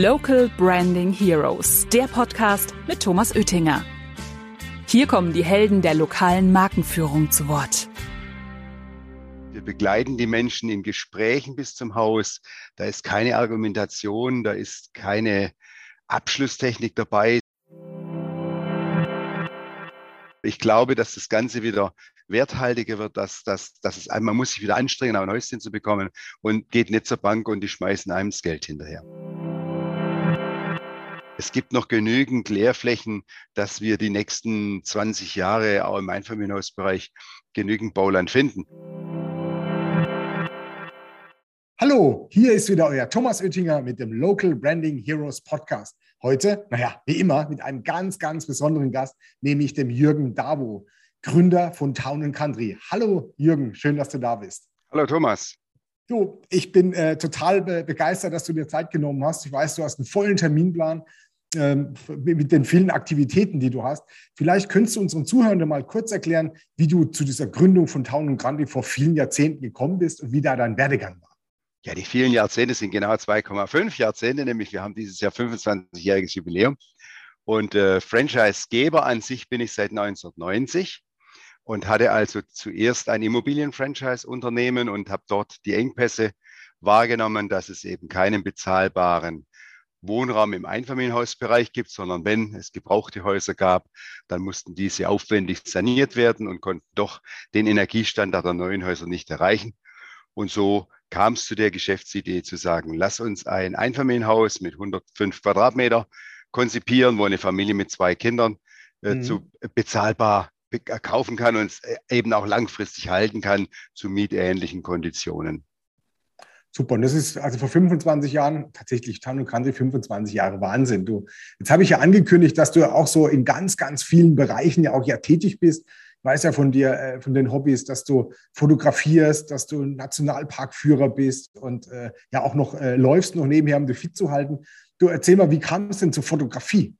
Local Branding Heroes, der Podcast mit Thomas Oettinger. Hier kommen die Helden der lokalen Markenführung zu Wort. Wir begleiten die Menschen in Gesprächen bis zum Haus. Da ist keine Argumentation, da ist keine Abschlusstechnik dabei. Ich glaube, dass das Ganze wieder werthaltiger wird, dass, dass, dass es, man muss sich wieder anstrengen, ein Häuschen zu bekommen und geht nicht zur Bank und die schmeißen einem das Geld hinterher. Es gibt noch genügend Leerflächen, dass wir die nächsten 20 Jahre auch im Einfamilienhausbereich genügend Bauland finden. Hallo, hier ist wieder euer Thomas Oettinger mit dem Local Branding Heroes Podcast. Heute, naja, wie immer, mit einem ganz, ganz besonderen Gast, nämlich dem Jürgen Davo, Gründer von Town Country. Hallo Jürgen, schön, dass du da bist. Hallo Thomas. Du, ich bin äh, total be begeistert, dass du dir Zeit genommen hast. Ich weiß, du hast einen vollen Terminplan mit den vielen Aktivitäten, die du hast. Vielleicht könntest du unseren Zuhörern mal kurz erklären, wie du zu dieser Gründung von Town Country vor vielen Jahrzehnten gekommen bist und wie da dein Werdegang war. Ja, die vielen Jahrzehnte sind genau 2,5 Jahrzehnte, nämlich wir haben dieses Jahr 25-jähriges Jubiläum. Und äh, Franchise-Geber an sich bin ich seit 1990 und hatte also zuerst ein Immobilien-Franchise-Unternehmen und habe dort die Engpässe wahrgenommen, dass es eben keinen bezahlbaren Wohnraum im Einfamilienhausbereich gibt, sondern wenn es gebrauchte Häuser gab, dann mussten diese aufwendig saniert werden und konnten doch den Energiestandard der neuen Häuser nicht erreichen. Und so kam es zu der Geschäftsidee zu sagen, lass uns ein Einfamilienhaus mit 105 Quadratmeter konzipieren, wo eine Familie mit zwei Kindern äh, mhm. zu bezahlbar kaufen kann und es äh, eben auch langfristig halten kann zu mietähnlichen Konditionen. Super. Und das ist also vor 25 Jahren tatsächlich Town und Country 25 Jahre Wahnsinn. Du, jetzt habe ich ja angekündigt, dass du auch so in ganz, ganz vielen Bereichen ja auch ja tätig bist weiß ja von dir, äh, von den Hobbys, dass du fotografierst, dass du Nationalparkführer bist und äh, ja auch noch äh, läufst, noch nebenher, um dich fit zu halten. Du erzähl mal, wie kam es denn zur Fotografie?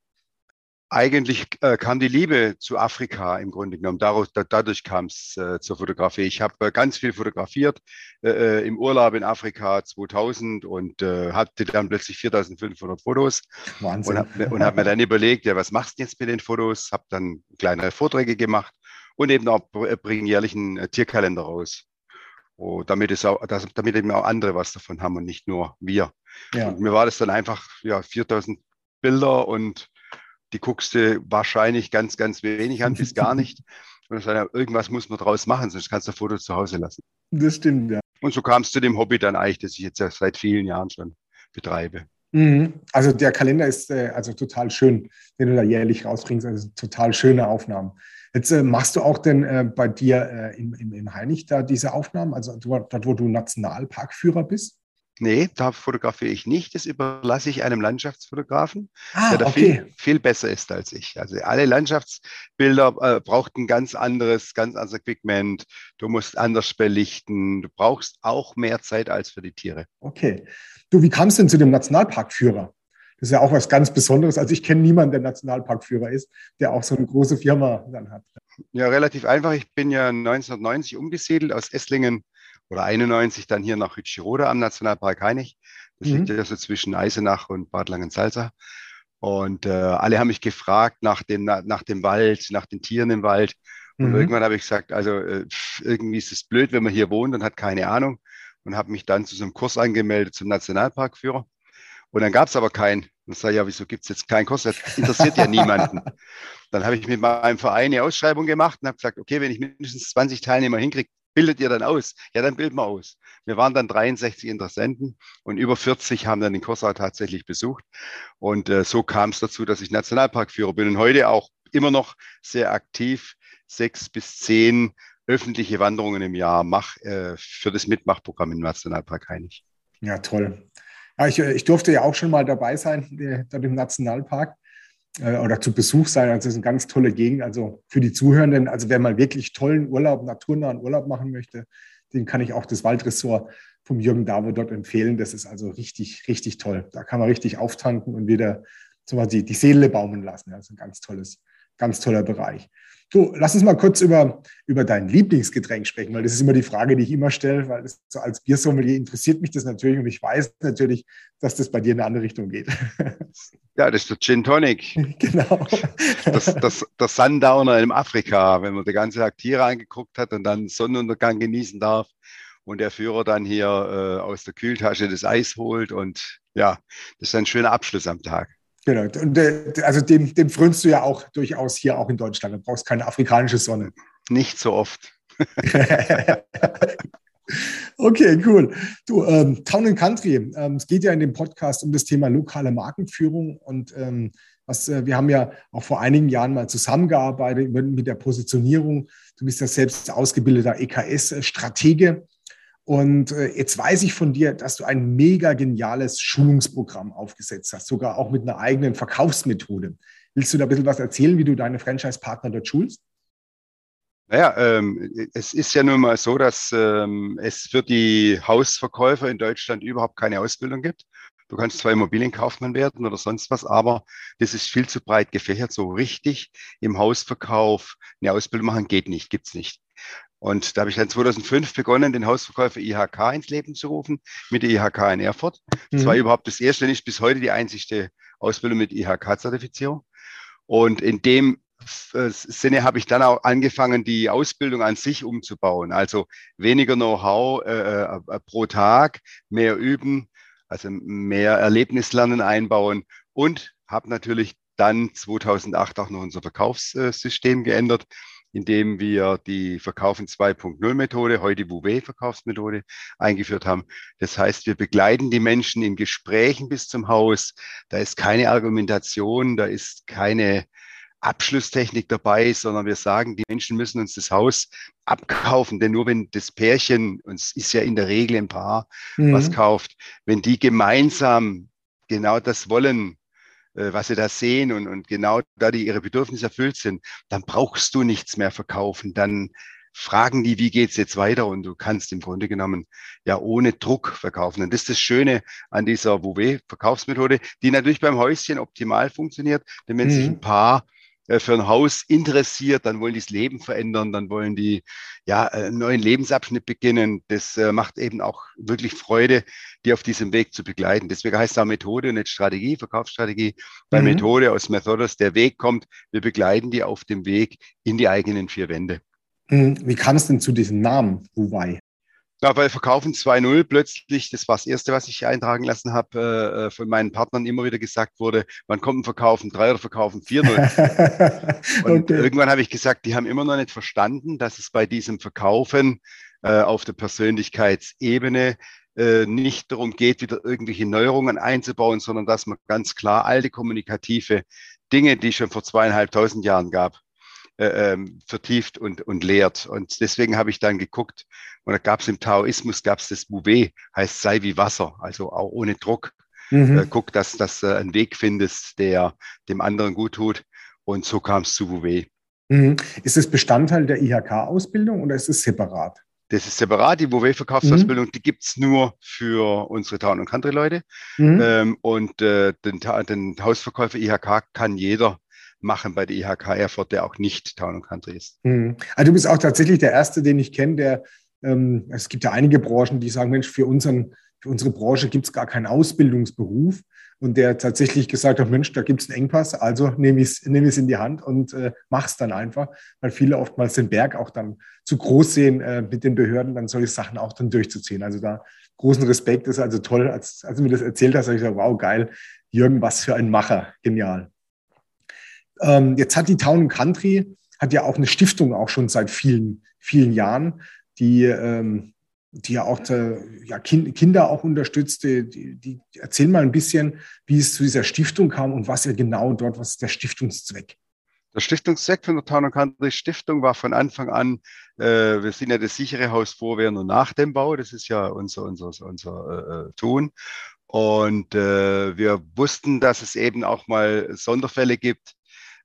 Eigentlich äh, kam die Liebe zu Afrika im Grunde genommen. Dadurch, da, dadurch kam es äh, zur Fotografie. Ich habe äh, ganz viel fotografiert äh, äh, im Urlaub in Afrika 2000 und äh, hatte dann plötzlich 4500 Fotos. Wahnsinn. Und habe hab mir dann überlegt, ja, was machst du jetzt mit den Fotos? Habe dann kleinere Vorträge gemacht und eben auch äh, bringen jährlich einen äh, Tierkalender raus. Oh, damit, es auch, dass, damit eben auch andere was davon haben und nicht nur wir. Ja. Und mir war das dann einfach ja, 4000 Bilder und die guckst du wahrscheinlich ganz, ganz wenig an, bis gar nicht. Und dann, irgendwas muss man draus machen, sonst kannst du Fotos zu Hause lassen. Das stimmt, ja. Und so kam es zu dem Hobby dann eigentlich, das ich jetzt seit vielen Jahren schon betreibe. Mhm. Also der Kalender ist äh, also total schön, den du da jährlich rausbringst. Also total schöne Aufnahmen. Jetzt äh, machst du auch denn äh, bei dir äh, im, im, im Heinig da diese Aufnahmen, also dort, wo du Nationalparkführer bist? Nee, da fotografiere ich nicht. Das überlasse ich einem Landschaftsfotografen, ah, der da okay. viel, viel besser ist als ich. Also alle Landschaftsbilder äh, braucht ein ganz anderes, ganz anderes Equipment. Du musst anders belichten. Du brauchst auch mehr Zeit als für die Tiere. Okay. Du, wie kam es denn zu dem Nationalparkführer? Das ist ja auch was ganz Besonderes. Also ich kenne niemanden, der Nationalparkführer ist, der auch so eine große Firma dann hat. Ja, relativ einfach. Ich bin ja 1990 umgesiedelt aus Esslingen oder 91 dann hier nach Hütschirode am Nationalpark Heinig. Das mhm. liegt ja so zwischen Eisenach und Bad Langensalza. Und äh, alle haben mich gefragt nach dem, nach dem Wald, nach den Tieren im Wald. Und mhm. irgendwann habe ich gesagt, also äh, irgendwie ist es blöd, wenn man hier wohnt und hat keine Ahnung. Und habe mich dann zu so einem Kurs angemeldet zum Nationalparkführer. Und dann gab es aber keinen. Und sage ja, wieso gibt es jetzt keinen Kurs? Das interessiert ja niemanden. Dann habe ich mit meinem Verein eine Ausschreibung gemacht und habe gesagt, okay, wenn ich mindestens 20 Teilnehmer hinkriege, bildet ihr dann aus? Ja, dann bilden wir aus. Wir waren dann 63 Interessenten und über 40 haben dann den Kurs auch tatsächlich besucht. Und äh, so kam es dazu, dass ich Nationalparkführer bin und heute auch immer noch sehr aktiv sechs bis zehn öffentliche Wanderungen im Jahr mache äh, für das Mitmachprogramm im Nationalpark Heinig. Ja, toll. Ja, ich, ich, durfte ja auch schon mal dabei sein, äh, dort im Nationalpark äh, oder zu Besuch sein. Also es ist eine ganz tolle Gegend. Also für die Zuhörenden, also wer mal wirklich tollen Urlaub, naturnahen Urlaub machen möchte, den kann ich auch das Waldressort vom Jürgen Davo dort empfehlen. Das ist also richtig, richtig toll. Da kann man richtig auftanken und wieder die, die Seele baumeln lassen. Das ist ein ganz tolles, ganz toller Bereich. Du, lass uns mal kurz über, über dein Lieblingsgetränk sprechen, weil das ist immer die Frage, die ich immer stelle, weil das, so als Biersommelier interessiert mich das natürlich und ich weiß natürlich, dass das bei dir in eine andere Richtung geht. Ja, das ist der Gin Tonic. Genau. Das, das, der Sundowner in Afrika, wenn man die ganze Tag Tiere angeguckt hat und dann Sonnenuntergang genießen darf und der Führer dann hier äh, aus der Kühltasche das Eis holt und ja, das ist ein schöner Abschluss am Tag. Genau. Und äh, also dem, dem frönst du ja auch durchaus hier auch in Deutschland. Du brauchst keine afrikanische Sonne. Nicht so oft. okay, cool. Du, ähm, Town and Country. Ähm, es geht ja in dem Podcast um das Thema lokale Markenführung und ähm, was, äh, wir haben ja auch vor einigen Jahren mal zusammengearbeitet mit der Positionierung. Du bist ja selbst ausgebildeter EKS-Stratege. Und äh, jetzt weiß ich von dir, dass du ein mega geniales Schulungsprogramm aufgesetzt hast, sogar auch mit einer eigenen Verkaufsmethode. Willst du da ein bisschen was erzählen, wie du deine Franchise-Partner dort schulst? Naja, ähm, es ist ja nun mal so, dass ähm, es für die Hausverkäufer in Deutschland überhaupt keine Ausbildung gibt. Du kannst zwar Immobilienkaufmann werden oder sonst was, aber das ist viel zu breit gefächert. So richtig im Hausverkauf eine Ausbildung machen geht nicht, gibt's nicht. Und da habe ich dann 2005 begonnen, den Hausverkäufer IHK ins Leben zu rufen, mit der IHK in Erfurt. Das mhm. war überhaupt das erste, nicht bis heute die einzigste Ausbildung mit IHK-Zertifizierung. Und in dem äh, Sinne habe ich dann auch angefangen, die Ausbildung an sich umzubauen. Also weniger Know-how äh, äh, pro Tag, mehr üben, also mehr Erlebnislernen einbauen und habe natürlich dann 2008 auch noch unser Verkaufssystem geändert, indem wir die Verkaufen 2.0 Methode, heute Bouvet Verkaufsmethode eingeführt haben. Das heißt, wir begleiten die Menschen in Gesprächen bis zum Haus. Da ist keine Argumentation, da ist keine Abschlusstechnik dabei, sondern wir sagen, die Menschen müssen uns das Haus abkaufen, denn nur wenn das Pärchen, uns ist ja in der Regel ein Paar, mhm. was kauft, wenn die gemeinsam genau das wollen, was sie da sehen und, und genau da die ihre Bedürfnisse erfüllt sind, dann brauchst du nichts mehr verkaufen. Dann fragen die, wie geht's jetzt weiter? Und du kannst im Grunde genommen ja ohne Druck verkaufen. Und das ist das Schöne an dieser Vouvet-Verkaufsmethode, die natürlich beim Häuschen optimal funktioniert. Denn wenn mhm. sich ein Paar äh, für ein Haus interessiert, dann wollen die das Leben verändern, dann wollen die ja einen neuen Lebensabschnitt beginnen. Das äh, macht eben auch wirklich Freude, die auf diesem Weg zu begleiten. Deswegen heißt es auch Methode und nicht Strategie, Verkaufsstrategie. Bei mhm. Methode aus Methodos, der Weg kommt, wir begleiten die auf dem Weg in die eigenen vier Wände. Mhm. Wie kam es denn zu diesem Namen, Huwei? Ja, bei Verkaufen 2.0 plötzlich, das war das Erste, was ich eintragen lassen habe, äh, äh, von meinen Partnern immer wieder gesagt wurde, wann kommt ein Verkaufen 3 oder Verkaufen 4.0? Und okay. irgendwann habe ich gesagt, die haben immer noch nicht verstanden, dass es bei diesem Verkaufen äh, auf der Persönlichkeitsebene äh, nicht darum geht, wieder irgendwelche Neuerungen einzubauen, sondern dass man ganz klar alte kommunikative Dinge, die es schon vor zweieinhalbtausend Jahren gab, äh, ähm, vertieft und, und lehrt. Und deswegen habe ich dann geguckt, und da gab es im Taoismus, gab es das Bouvet, heißt sei wie Wasser, also auch ohne Druck. Mhm. Äh, guck, dass du äh, einen Weg findest, der dem anderen gut tut. Und so kam es zu Bouvet. Mhm. Ist es Bestandteil der IHK-Ausbildung oder ist es separat? Das ist separat, die Bouvet-Verkaufsausbildung, mhm. die gibt es nur für unsere Town- und Country-Leute. Mhm. Ähm, und äh, den, den Hausverkäufer IHK kann jeder machen bei der IHK Erfurt, der auch nicht Town und Country ist. Also du bist auch tatsächlich der Erste, den ich kenne, der, ähm, es gibt ja einige Branchen, die sagen, Mensch, für, unseren, für unsere Branche gibt es gar keinen Ausbildungsberuf. Und der tatsächlich gesagt hat, Mensch, da gibt es einen Engpass, also nehme ich es nehm in die Hand und äh, es dann einfach, weil viele oftmals den Berg auch dann zu groß sehen, äh, mit den Behörden dann solche Sachen auch dann durchzuziehen. Also da großen Respekt, das ist also toll. Als, als du mir das erzählt hast, habe ich gesagt, wow, geil, Jürgen, was für ein Macher, genial. Ähm, jetzt hat die Town Country, hat ja auch eine Stiftung auch schon seit vielen, vielen Jahren, die, ähm, die ja auch äh, ja, kind, Kinder auch unterstützt. Die, die erzählen mal ein bisschen, wie es zu dieser Stiftung kam und was ihr genau dort, was ist der Stiftungszweck? Der Stiftungszweck von der Town Country Stiftung war von Anfang an, äh, wir sind ja das sichere Haus vor, während und nach dem Bau. Das ist ja unser, unser, unser äh, Tun. Und äh, wir wussten, dass es eben auch mal Sonderfälle gibt,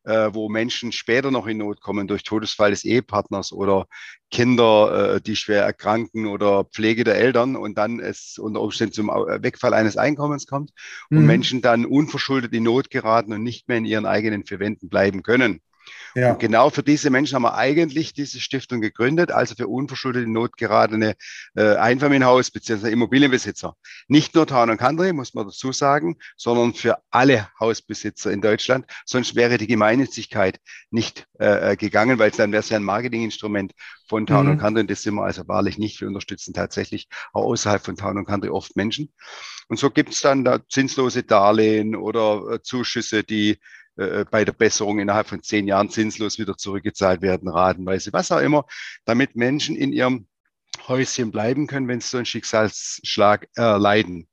äh, wo Menschen später noch in Not kommen durch Todesfall des Ehepartners oder Kinder, äh, die schwer erkranken oder Pflege der Eltern und dann es unter Umständen zum Wegfall eines Einkommens kommt und mhm. Menschen dann unverschuldet in Not geraten und nicht mehr in ihren eigenen vier Wänden bleiben können. Ja. Und genau für diese Menschen haben wir eigentlich diese Stiftung gegründet, also für unverschuldete, notgeradene äh, Einfamilienhaus- bzw. Immobilienbesitzer. Nicht nur Town und Country, muss man dazu sagen, sondern für alle Hausbesitzer in Deutschland. Sonst wäre die Gemeinnützigkeit nicht äh, äh gegangen, weil dann wäre es ja ein Marketinginstrument von Town mhm. und Country. Und das sind wir also wahrlich nicht. Wir unterstützen tatsächlich auch außerhalb von Town und Country oft Menschen. Und so gibt es dann da zinslose Darlehen oder äh, Zuschüsse, die äh, bei der Besserung innerhalb von zehn Jahren zinslos wieder zurückgezahlt werden, ratenweise, was auch immer, damit Menschen in ihrem Häuschen bleiben können, wenn sie so einen Schicksalsschlag erleiden.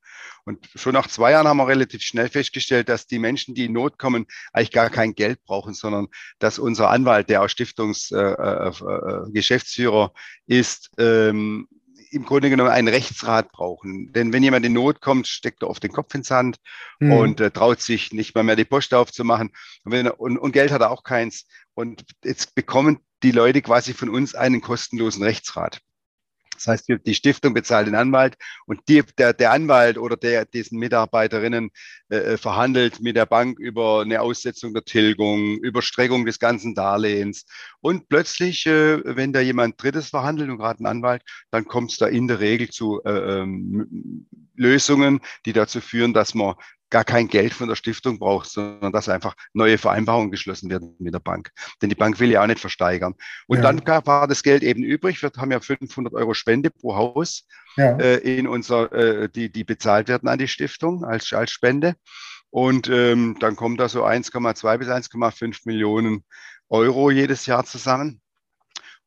Und schon nach zwei Jahren haben wir relativ schnell festgestellt, dass die Menschen, die in Not kommen, eigentlich gar kein Geld brauchen, sondern dass unser Anwalt, der auch Stiftungsgeschäftsführer äh, äh, ist, ähm, im Grunde genommen einen Rechtsrat brauchen. Denn wenn jemand in Not kommt, steckt er oft den Kopf ins Sand mhm. und äh, traut sich nicht mal mehr die Post aufzumachen. Und, wenn und, und Geld hat er auch keins. Und jetzt bekommen die Leute quasi von uns einen kostenlosen Rechtsrat. Das heißt, die Stiftung bezahlt den Anwalt und die, der, der Anwalt oder der, diesen Mitarbeiterinnen äh, äh, verhandelt mit der Bank über eine Aussetzung der Tilgung, Überstreckung des ganzen Darlehens. Und plötzlich, äh, wenn da jemand Drittes verhandelt und gerade ein Anwalt, dann kommt es da in der Regel zu äh, ähm, Lösungen, die dazu führen, dass man gar kein Geld von der Stiftung braucht, sondern dass einfach neue Vereinbarungen geschlossen werden mit der Bank. Denn die Bank will ja auch nicht versteigern. Und ja. dann war das Geld eben übrig. Wir haben ja 500 Euro Spende pro Haus ja. äh, in unser, äh, die, die bezahlt werden an die Stiftung als, als Spende. Und ähm, dann kommt da so 1,2 bis 1,5 Millionen Euro jedes Jahr zusammen.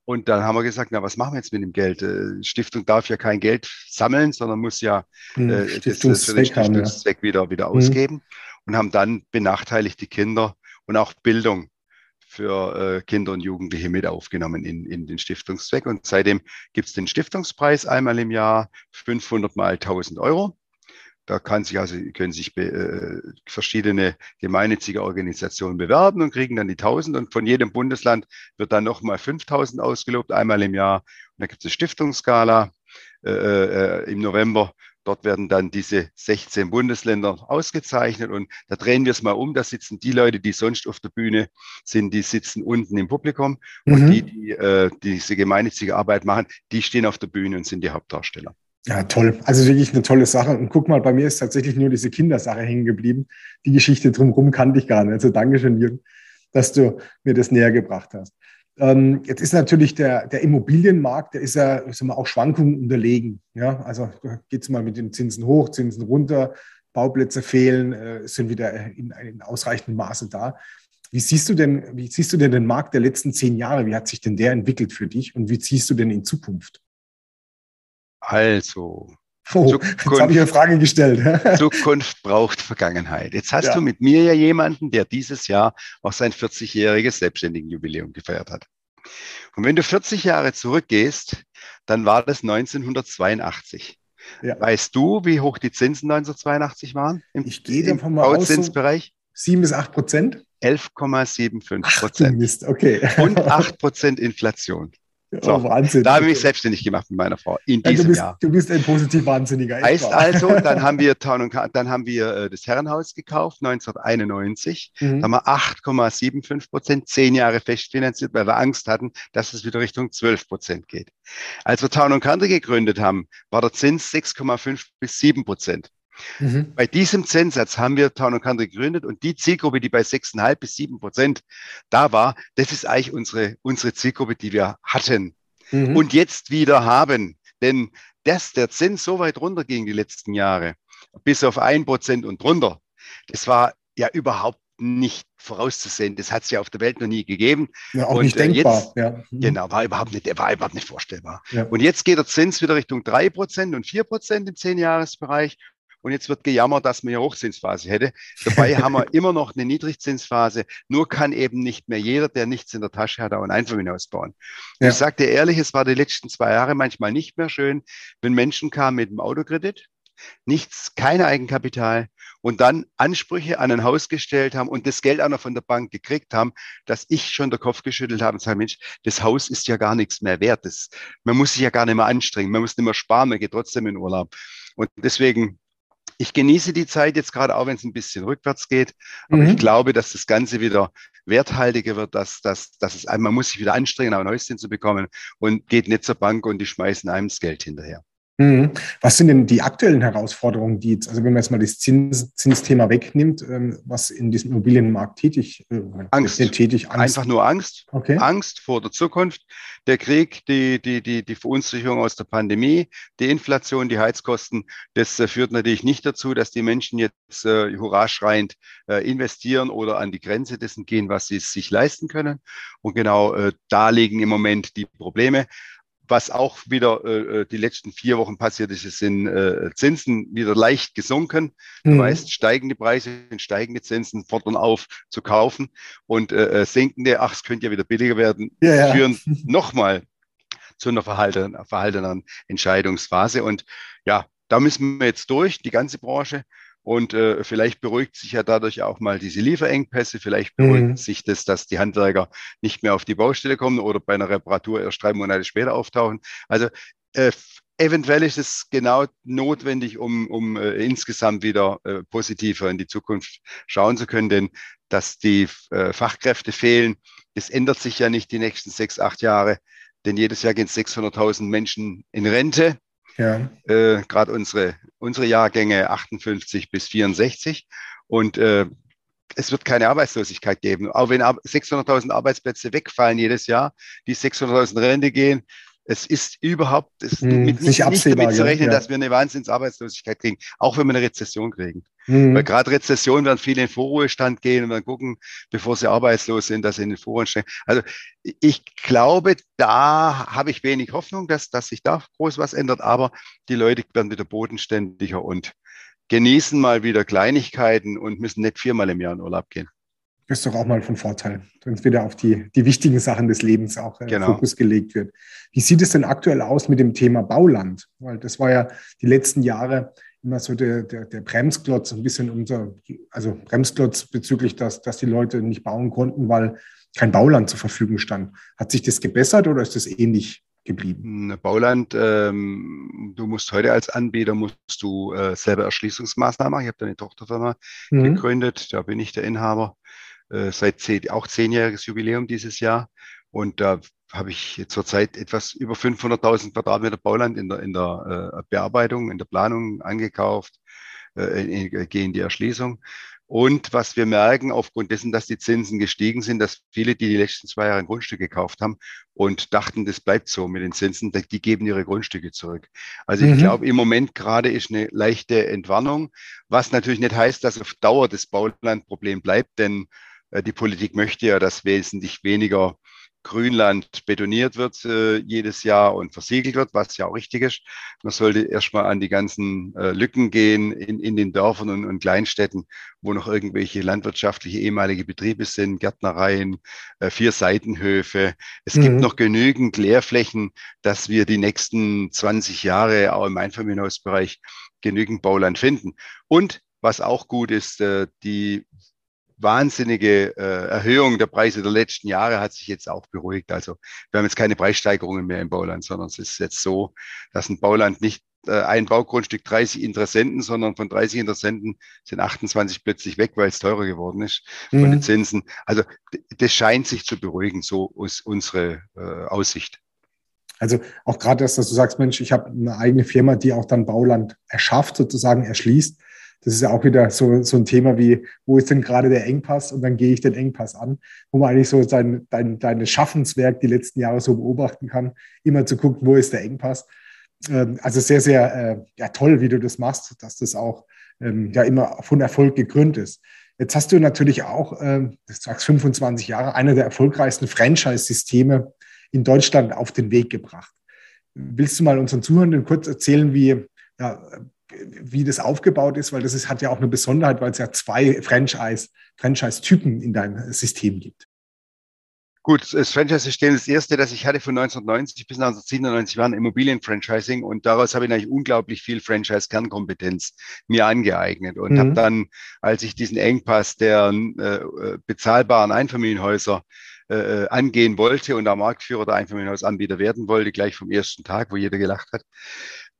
Und dann haben wir gesagt, na, was machen wir jetzt mit dem Geld? Äh, Stiftung darf ja kein Geld sammeln, sondern muss ja hm, äh, Stiftungszweck, das, Stiftungszweck ja. wieder, wieder hm. ausgeben. Und haben dann benachteiligte Kinder und auch Bildung für äh, Kinder und Jugendliche mit aufgenommen in, in den Stiftungszweck. Und seitdem gibt es den Stiftungspreis einmal im Jahr, 500 mal 1000 Euro. Da kann sich also, können sich äh, verschiedene gemeinnützige Organisationen bewerben und kriegen dann die 1000 und von jedem Bundesland wird dann nochmal 5000 ausgelobt, einmal im Jahr. Und da gibt es eine Stiftungsskala äh, äh, im November. Dort werden dann diese 16 Bundesländer ausgezeichnet und da drehen wir es mal um. Da sitzen die Leute, die sonst auf der Bühne sind, die sitzen unten im Publikum mhm. und die, die äh, diese gemeinnützige Arbeit machen, die stehen auf der Bühne und sind die Hauptdarsteller. Ja, toll. Also wirklich eine tolle Sache. Und guck mal, bei mir ist tatsächlich nur diese Kindersache hängen geblieben. Die Geschichte drumherum kannte ich gar nicht. Also danke schön, Jürgen, dass du mir das näher gebracht hast. Ähm, jetzt ist natürlich der, der Immobilienmarkt, der ist ja ich sag mal, auch Schwankungen unterlegen. Ja, also geht es mal mit den Zinsen hoch, Zinsen runter, Bauplätze fehlen, äh, sind wieder in, in ausreichendem Maße da. Wie siehst du denn, wie siehst du denn den Markt der letzten zehn Jahre? Wie hat sich denn der entwickelt für dich und wie siehst du denn in Zukunft? Also, oh, Zukunft, jetzt habe ich eine Frage gestellt. Zukunft braucht Vergangenheit. Jetzt hast ja. du mit mir ja jemanden, der dieses Jahr auch sein 40-jähriges Selbstständigenjubiläum gefeiert hat. Und wenn du 40 Jahre zurückgehst, dann war das 1982. Ja. Weißt du, wie hoch die Zinsen 1982 waren? Im, ich gehe davon mal aus. Zinsbereich? 7 bis 8 Prozent? 11,75 Prozent. Mist, okay. Und 8 Prozent Inflation. So, oh, Wahnsinn. Da habe ich mich selbstständig gemacht mit meiner Frau in diesem du bist, Jahr. Du bist ein positiv Wahnsinniger. Heißt also, dann haben wir Town und, dann haben wir äh, das Herrenhaus gekauft 1991. Mhm. Da haben wir 8,75 Prozent, zehn Jahre festfinanziert, weil wir Angst hatten, dass es wieder Richtung 12 Prozent geht. Als wir Town und Country gegründet haben, war der Zins 6,5 bis 7 Prozent. Mhm. Bei diesem Zinssatz haben wir Town Country gegründet und die Zielgruppe, die bei 6,5 bis 7 Prozent da war, das ist eigentlich unsere, unsere Zielgruppe, die wir hatten mhm. und jetzt wieder haben. Denn dass der Zins so weit runter ging die letzten Jahre, bis auf ein Prozent und drunter, das war ja überhaupt nicht vorauszusehen. Das hat es ja auf der Welt noch nie gegeben. Ja, auch und nicht äh, denkbar. Jetzt, ja. Mhm. Genau, war überhaupt nicht, war überhaupt nicht vorstellbar. Ja. Und jetzt geht der Zins wieder Richtung 3% und 4% im Zehnjahresbereich. Und jetzt wird gejammert, dass man eine Hochzinsphase hätte. Dabei haben wir immer noch eine Niedrigzinsphase. Nur kann eben nicht mehr jeder, der nichts in der Tasche hat, auch ein Einfamilienhaus bauen. Ja. Ich sagte ehrlich, es war die letzten zwei Jahre manchmal nicht mehr schön, wenn Menschen kamen mit dem Autokredit, nichts, kein Eigenkapital und dann Ansprüche an ein Haus gestellt haben und das Geld auch noch von der Bank gekriegt haben, dass ich schon der Kopf geschüttelt habe und sage, Mensch, das Haus ist ja gar nichts mehr wert. Das, man muss sich ja gar nicht mehr anstrengen, man muss nicht mehr sparen, man geht trotzdem in Urlaub. Und deswegen ich genieße die Zeit jetzt gerade auch, wenn es ein bisschen rückwärts geht. Aber mhm. ich glaube, dass das Ganze wieder werthaltiger wird, dass, dass, dass es, man muss sich wieder anstrengen, ein Häuschen zu bekommen und geht nicht zur Bank und die schmeißen einem das Geld hinterher. Mhm. Was sind denn die aktuellen Herausforderungen, die jetzt, also wenn man jetzt mal das Zins, Zinsthema wegnimmt, ähm, was in diesem Immobilienmarkt tätig, äh, Angst. tätig Angst. Einfach nur Angst. Okay. Angst vor der Zukunft, der Krieg, die, die, die, die Verunsicherung aus der Pandemie, die Inflation, die Heizkosten. Das äh, führt natürlich nicht dazu, dass die Menschen jetzt äh, hurra schreiend äh, investieren oder an die Grenze dessen gehen, was sie sich leisten können. Und genau äh, da liegen im Moment die Probleme. Was auch wieder äh, äh, die letzten vier Wochen passiert ist, es sind äh, Zinsen wieder leicht gesunken. Du mhm. weißt, steigende Preise und steigende Zinsen fordern auf zu kaufen und äh, äh sinkende, ach, es könnte ja wieder billiger werden, ja, ja. führen nochmal zu einer verhaltenen, verhaltenen Entscheidungsphase. Und ja, da müssen wir jetzt durch, die ganze Branche. Und äh, vielleicht beruhigt sich ja dadurch auch mal diese Lieferengpässe. Vielleicht beruhigt mhm. sich das, dass die Handwerker nicht mehr auf die Baustelle kommen oder bei einer Reparatur erst drei Monate später auftauchen. Also äh, eventuell ist es genau notwendig, um, um äh, insgesamt wieder äh, positiver in die Zukunft schauen zu können. Denn dass die äh, Fachkräfte fehlen, das ändert sich ja nicht die nächsten sechs, acht Jahre. Denn jedes Jahr gehen 600.000 Menschen in Rente. Ja. Äh, Gerade unsere, unsere Jahrgänge 58 bis 64. Und äh, es wird keine Arbeitslosigkeit geben. Auch wenn 600.000 Arbeitsplätze wegfallen jedes Jahr, die 600.000 Rente gehen, es ist überhaupt es hm, mit nicht, nicht, damit zu rechnen, ja. dass wir eine Wahnsinnsarbeitslosigkeit kriegen, auch wenn wir eine Rezession kriegen. Hm. Weil gerade Rezession werden viele in Vorruhestand gehen und dann gucken, bevor sie arbeitslos sind, dass sie in den Vorruhestand stehen. Also ich glaube, da habe ich wenig Hoffnung, dass, dass sich da groß was ändert, aber die Leute werden wieder bodenständiger und genießen mal wieder Kleinigkeiten und müssen nicht viermal im Jahr in Urlaub gehen. Das ist doch auch mal von Vorteil, wenn es wieder auf die, die wichtigen Sachen des Lebens auch äh, genau. Fokus gelegt wird. Wie sieht es denn aktuell aus mit dem Thema Bauland? Weil das war ja die letzten Jahre immer so der, der, der Bremsklotz, ein bisschen unser, also Bremsklotz bezüglich, dass, dass die Leute nicht bauen konnten, weil kein Bauland zur Verfügung stand. Hat sich das gebessert oder ist das ähnlich geblieben? Bauland, ähm, du musst heute als Anbieter musst du äh, selber Erschließungsmaßnahmen machen. Ich habe da eine Tochterfirma mhm. gegründet, da bin ich der Inhaber äh, seit zehn, auch zehnjähriges Jubiläum dieses Jahr. Und da habe ich zurzeit etwas über 500.000 Quadratmeter Bauland in der, in der äh, Bearbeitung, in der Planung angekauft, äh, in, gehe in die Erschließung. Und was wir merken, aufgrund dessen, dass die Zinsen gestiegen sind, dass viele, die die letzten zwei Jahre ein Grundstück gekauft haben und dachten, das bleibt so mit den Zinsen, die geben ihre Grundstücke zurück. Also mhm. ich glaube, im Moment gerade ist eine leichte Entwarnung, was natürlich nicht heißt, dass auf Dauer das Baulandproblem bleibt, denn äh, die Politik möchte ja, dass wesentlich weniger Grünland betoniert wird äh, jedes Jahr und versiegelt wird, was ja auch richtig ist. Man sollte erstmal an die ganzen äh, Lücken gehen in, in den Dörfern und, und Kleinstädten, wo noch irgendwelche landwirtschaftliche ehemalige Betriebe sind, Gärtnereien, äh, vier Seitenhöfe. Es mhm. gibt noch genügend Leerflächen, dass wir die nächsten 20 Jahre auch im Einfamilienhausbereich genügend Bauland finden. Und was auch gut ist, äh, die wahnsinnige äh, Erhöhung der Preise der letzten Jahre hat sich jetzt auch beruhigt. Also wir haben jetzt keine Preissteigerungen mehr im Bauland, sondern es ist jetzt so, dass ein Bauland nicht äh, ein Baugrundstück 30 Interessenten, sondern von 30 Interessenten sind 28 plötzlich weg, weil es teurer geworden ist mhm. von den Zinsen. Also das scheint sich zu beruhigen, so ist unsere äh, Aussicht. Also auch gerade das, dass du sagst, Mensch, ich habe eine eigene Firma, die auch dann Bauland erschafft, sozusagen erschließt das ist ja auch wieder so, so ein Thema wie, wo ist denn gerade der Engpass? Und dann gehe ich den Engpass an, wo man eigentlich so sein, dein, dein Schaffenswerk die letzten Jahre so beobachten kann, immer zu gucken, wo ist der Engpass. Ähm, also sehr, sehr äh, ja, toll, wie du das machst, dass das auch ähm, ja immer von Erfolg gekrönt ist. Jetzt hast du natürlich auch, ähm, du sagst 25 Jahre, einer der erfolgreichsten Franchise-Systeme in Deutschland auf den Weg gebracht. Willst du mal unseren Zuhörenden kurz erzählen, wie ja, wie das aufgebaut ist, weil das ist, hat ja auch eine Besonderheit, weil es ja zwei Franchise, Franchise-Typen in deinem System gibt. Gut, das Franchise-System, das erste, das ich hatte von 1990 bis 1997, war ein Immobilien-Franchising und daraus habe ich eigentlich unglaublich viel Franchise-Kernkompetenz mir angeeignet und mhm. habe dann, als ich diesen Engpass der äh, bezahlbaren Einfamilienhäuser äh, äh, angehen wollte und der Marktführer der Einfamilienhausanbieter werden wollte, gleich vom ersten Tag, wo jeder gelacht hat,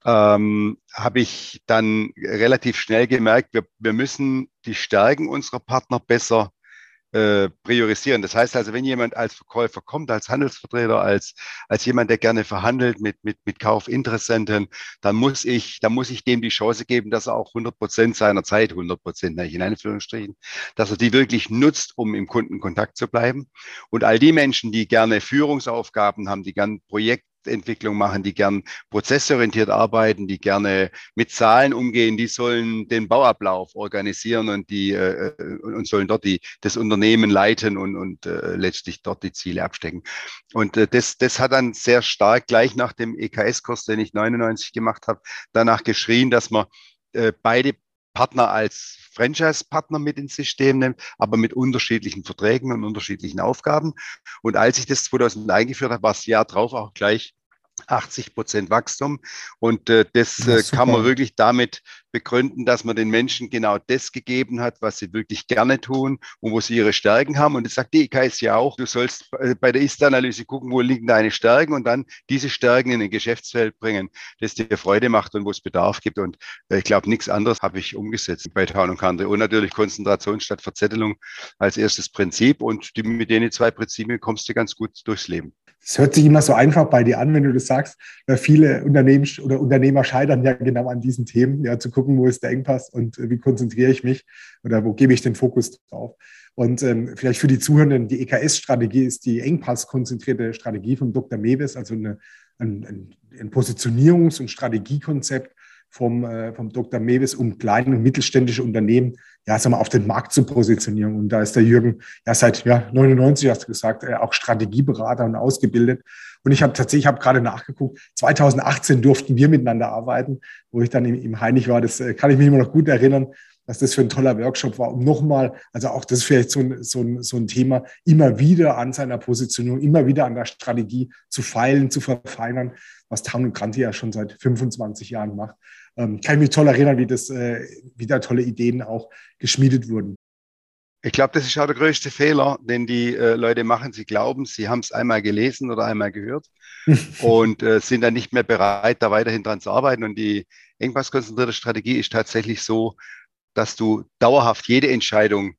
ähm, habe ich dann relativ schnell gemerkt, wir, wir müssen die Stärken unserer Partner besser äh, priorisieren. Das heißt also, wenn jemand als Verkäufer kommt, als Handelsvertreter, als, als jemand, der gerne verhandelt mit, mit, mit Kaufinteressenten, dann muss ich, dann muss ich dem die Chance geben, dass er auch 100 Prozent seiner Zeit, 100 Prozent in Anführungsstrichen, dass er die wirklich nutzt, um im Kundenkontakt zu bleiben. Und all die Menschen, die gerne Führungsaufgaben haben, die gerne Projekt Produktentwicklung machen, die gern prozessorientiert arbeiten, die gerne mit Zahlen umgehen, die sollen den Bauablauf organisieren und die äh, und sollen dort die, das Unternehmen leiten und, und äh, letztlich dort die Ziele abstecken. Und äh, das, das hat dann sehr stark gleich nach dem EKS-Kurs, den ich 99 gemacht habe, danach geschrien, dass man äh, beide Partner als Franchise-Partner mit ins System nimmt, aber mit unterschiedlichen Verträgen und unterschiedlichen Aufgaben. Und als ich das 2000 eingeführt habe, war es Jahr drauf auch gleich 80 Prozent Wachstum. Und äh, das äh, kann man wirklich damit begründen, dass man den Menschen genau das gegeben hat, was sie wirklich gerne tun und wo sie ihre Stärken haben. Und das sagt die IKS ja auch, du sollst äh, bei der Ist-Analyse gucken, wo liegen deine Stärken und dann diese Stärken in ein Geschäftsfeld bringen, das dir Freude macht und wo es Bedarf gibt. Und äh, ich glaube, nichts anderes habe ich umgesetzt bei Town und Country. Und natürlich Konzentration statt Verzettelung als erstes Prinzip. Und die, mit denen zwei Prinzipien kommst du ganz gut durchs Leben. Es hört sich immer so einfach bei dir an, wenn du das sagst. Viele Unternehmen oder Unternehmer scheitern ja genau an diesen Themen, ja, zu gucken, wo ist der Engpass und äh, wie konzentriere ich mich oder wo gebe ich den Fokus drauf. Und ähm, vielleicht für die Zuhörenden, die EKS-Strategie ist die Engpass-konzentrierte Strategie von Dr. Mewes, also eine, ein, ein Positionierungs- und Strategiekonzept, vom, äh, vom Dr. Mewes, um kleine und mittelständische Unternehmen ja, sagen wir, auf den Markt zu positionieren. Und da ist der Jürgen ja seit ja, 99, hast du gesagt, äh, auch Strategieberater und ausgebildet. Und ich habe tatsächlich, ich habe gerade nachgeguckt, 2018 durften wir miteinander arbeiten, wo ich dann im, im Heinig war. Das äh, kann ich mich immer noch gut erinnern, was das für ein toller Workshop war, um nochmal, also auch das ist vielleicht so ein, so, ein, so ein Thema, immer wieder an seiner Positionierung, immer wieder an der Strategie zu feilen, zu verfeinern, was Town und Kranti ja schon seit 25 Jahren macht. Ähm, kann ich mich toll erinnern, wie das, äh, wie da tolle Ideen auch geschmiedet wurden. Ich glaube, das ist auch der größte Fehler, den die äh, Leute machen. Sie glauben, sie haben es einmal gelesen oder einmal gehört und äh, sind dann nicht mehr bereit, da weiterhin dran zu arbeiten. Und die engpasskonzentrierte Strategie ist tatsächlich so, dass du dauerhaft jede Entscheidung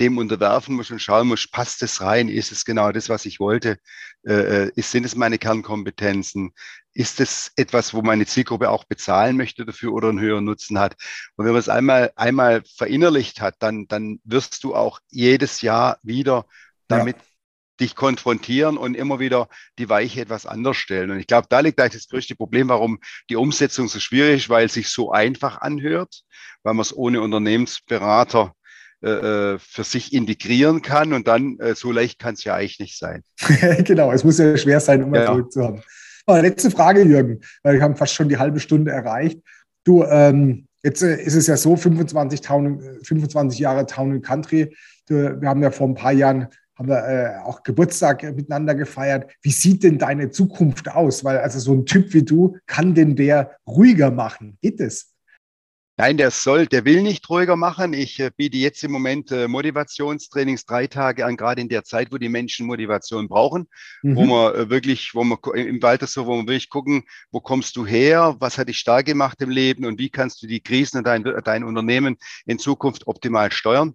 dem unterwerfen musst und schauen musst, passt es rein? Ist es genau das, was ich wollte? Äh, äh, ist, sind es meine Kernkompetenzen? Ist es etwas, wo meine Zielgruppe auch bezahlen möchte dafür oder einen höheren Nutzen hat? Und wenn man es einmal, einmal verinnerlicht hat, dann, dann wirst du auch jedes Jahr wieder damit ja. dich konfrontieren und immer wieder die Weiche etwas anders stellen. Und ich glaube, da liegt eigentlich das größte Problem, warum die Umsetzung so schwierig ist, weil es sich so einfach anhört, weil man es ohne Unternehmensberater äh, äh, für sich integrieren kann und dann äh, so leicht kann es ja eigentlich nicht sein. genau, es muss ja schwer sein, um ja. Erfolg zu haben. Aber letzte Frage, Jürgen, weil wir haben fast schon die halbe Stunde erreicht. Du, ähm, jetzt äh, ist es ja so, 25, Town, 25 Jahre Town and Country. Du, wir haben ja vor ein paar Jahren haben wir äh, auch Geburtstag miteinander gefeiert. Wie sieht denn deine Zukunft aus? Weil also so ein Typ wie du kann denn der ruhiger machen? Geht es? Nein, der soll, der will nicht ruhiger machen. Ich äh, biete jetzt im Moment äh, Motivationstrainings drei Tage an, gerade in der Zeit, wo die Menschen Motivation brauchen, mhm. wo man äh, wirklich, wo man im Alter so, wo man wirklich gucken, wo kommst du her, was hat dich stark gemacht im Leben und wie kannst du die Krisen und dein, dein Unternehmen in Zukunft optimal steuern.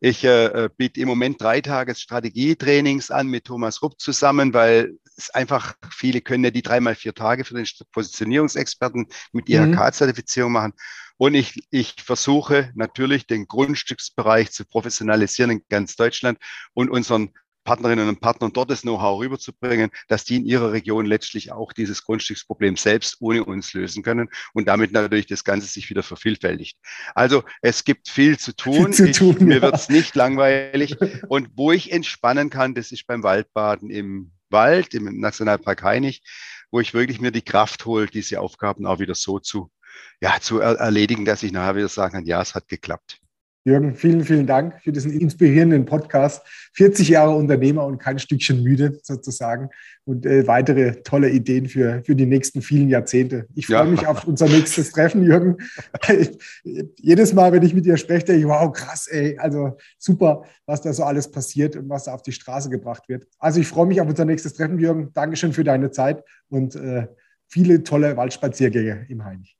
Ich äh, biete im Moment drei Tages Strategietrainings an mit Thomas Rupp zusammen, weil es einfach, viele können ja die dreimal vier Tage für den Positionierungsexperten mit IHK-Zertifizierung machen. Und ich, ich versuche natürlich den Grundstücksbereich zu professionalisieren in ganz Deutschland und unseren Partnerinnen und Partnern dort das Know-how rüberzubringen, dass die in ihrer Region letztlich auch dieses Grundstücksproblem selbst ohne uns lösen können und damit natürlich das Ganze sich wieder vervielfältigt. Also es gibt viel zu tun. Zu tun ich, ja. Mir wird es nicht langweilig. Und wo ich entspannen kann, das ist beim Waldbaden im Wald, im Nationalpark Heinig, wo ich wirklich mir die Kraft hole, diese Aufgaben auch wieder so zu ja, zu er erledigen, dass ich nachher wieder sagen kann, ja, es hat geklappt. Jürgen, vielen, vielen Dank für diesen inspirierenden Podcast. 40 Jahre Unternehmer und kein Stückchen müde sozusagen und äh, weitere tolle Ideen für, für die nächsten vielen Jahrzehnte. Ich freue ja. mich auf unser nächstes Treffen, Jürgen. Jedes Mal, wenn ich mit dir spreche, denke ich, wow, krass, ey, also super, was da so alles passiert und was da auf die Straße gebracht wird. Also ich freue mich auf unser nächstes Treffen, Jürgen. Dankeschön für deine Zeit und äh, viele tolle Waldspaziergänge im Hainich.